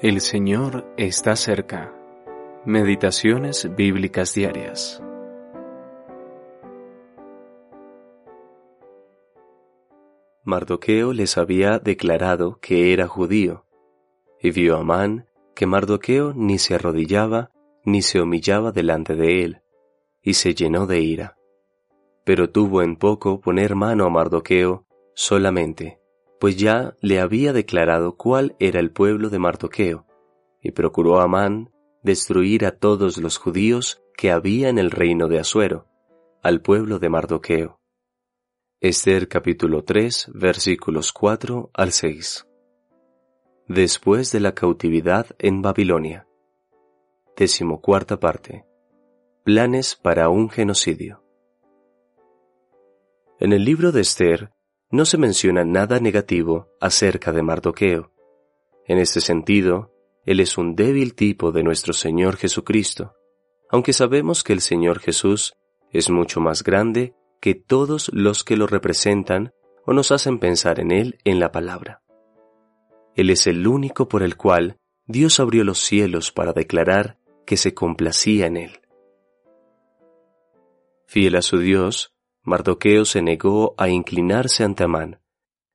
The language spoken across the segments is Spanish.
El Señor está cerca. Meditaciones bíblicas diarias. Mardoqueo les había declarado que era judío, y vio a Amán que Mardoqueo ni se arrodillaba ni se humillaba delante de él, y se llenó de ira. Pero tuvo en poco poner mano a Mardoqueo solamente, pues ya le había declarado cuál era el pueblo de Mardoqueo, y procuró Amán destruir a todos los judíos que había en el reino de Asuero, al pueblo de Mardoqueo. Esther capítulo 3 versículos 4 al 6. Después de la cautividad en Babilonia. Decimocuarta parte. Planes para un genocidio. En el libro de Esther no se menciona nada negativo acerca de Mardoqueo. En este sentido, él es un débil tipo de nuestro Señor Jesucristo, aunque sabemos que el Señor Jesús es mucho más grande que todos los que lo representan o nos hacen pensar en Él en la palabra. Él es el único por el cual Dios abrió los cielos para declarar que se complacía en Él. Fiel a su Dios, Mardoqueo se negó a inclinarse ante Amán,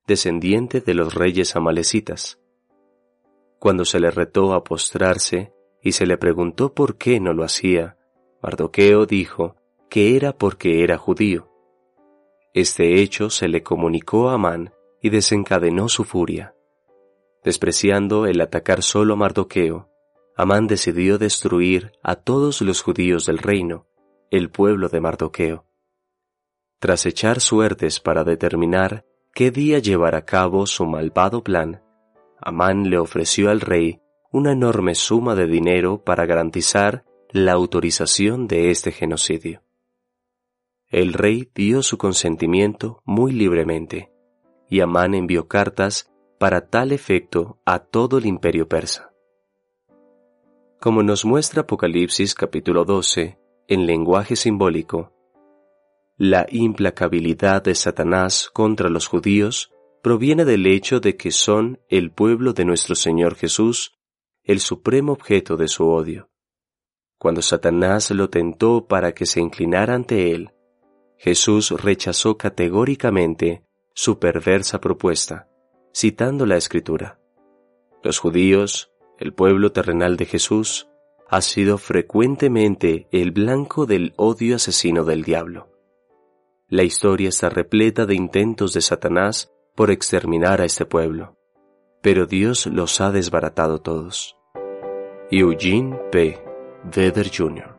descendiente de los reyes amalecitas. Cuando se le retó a postrarse y se le preguntó por qué no lo hacía, Mardoqueo dijo que era porque era judío. Este hecho se le comunicó a Amán y desencadenó su furia. Despreciando el atacar solo a Mardoqueo, Amán decidió destruir a todos los judíos del reino, el pueblo de Mardoqueo. Tras echar suertes para determinar qué día llevar a cabo su malvado plan, Amán le ofreció al rey una enorme suma de dinero para garantizar la autorización de este genocidio. El rey dio su consentimiento muy libremente, y Amán envió cartas para tal efecto a todo el imperio persa. Como nos muestra Apocalipsis capítulo 12, en lenguaje simbólico, la implacabilidad de Satanás contra los judíos proviene del hecho de que son el pueblo de nuestro Señor Jesús, el supremo objeto de su odio. Cuando Satanás lo tentó para que se inclinara ante él, Jesús rechazó categóricamente su perversa propuesta, citando la Escritura. Los judíos, el pueblo terrenal de Jesús, ha sido frecuentemente el blanco del odio asesino del diablo. La historia está repleta de intentos de Satanás por exterminar a este pueblo, pero Dios los ha desbaratado todos. Eugene P. Vedder Jr.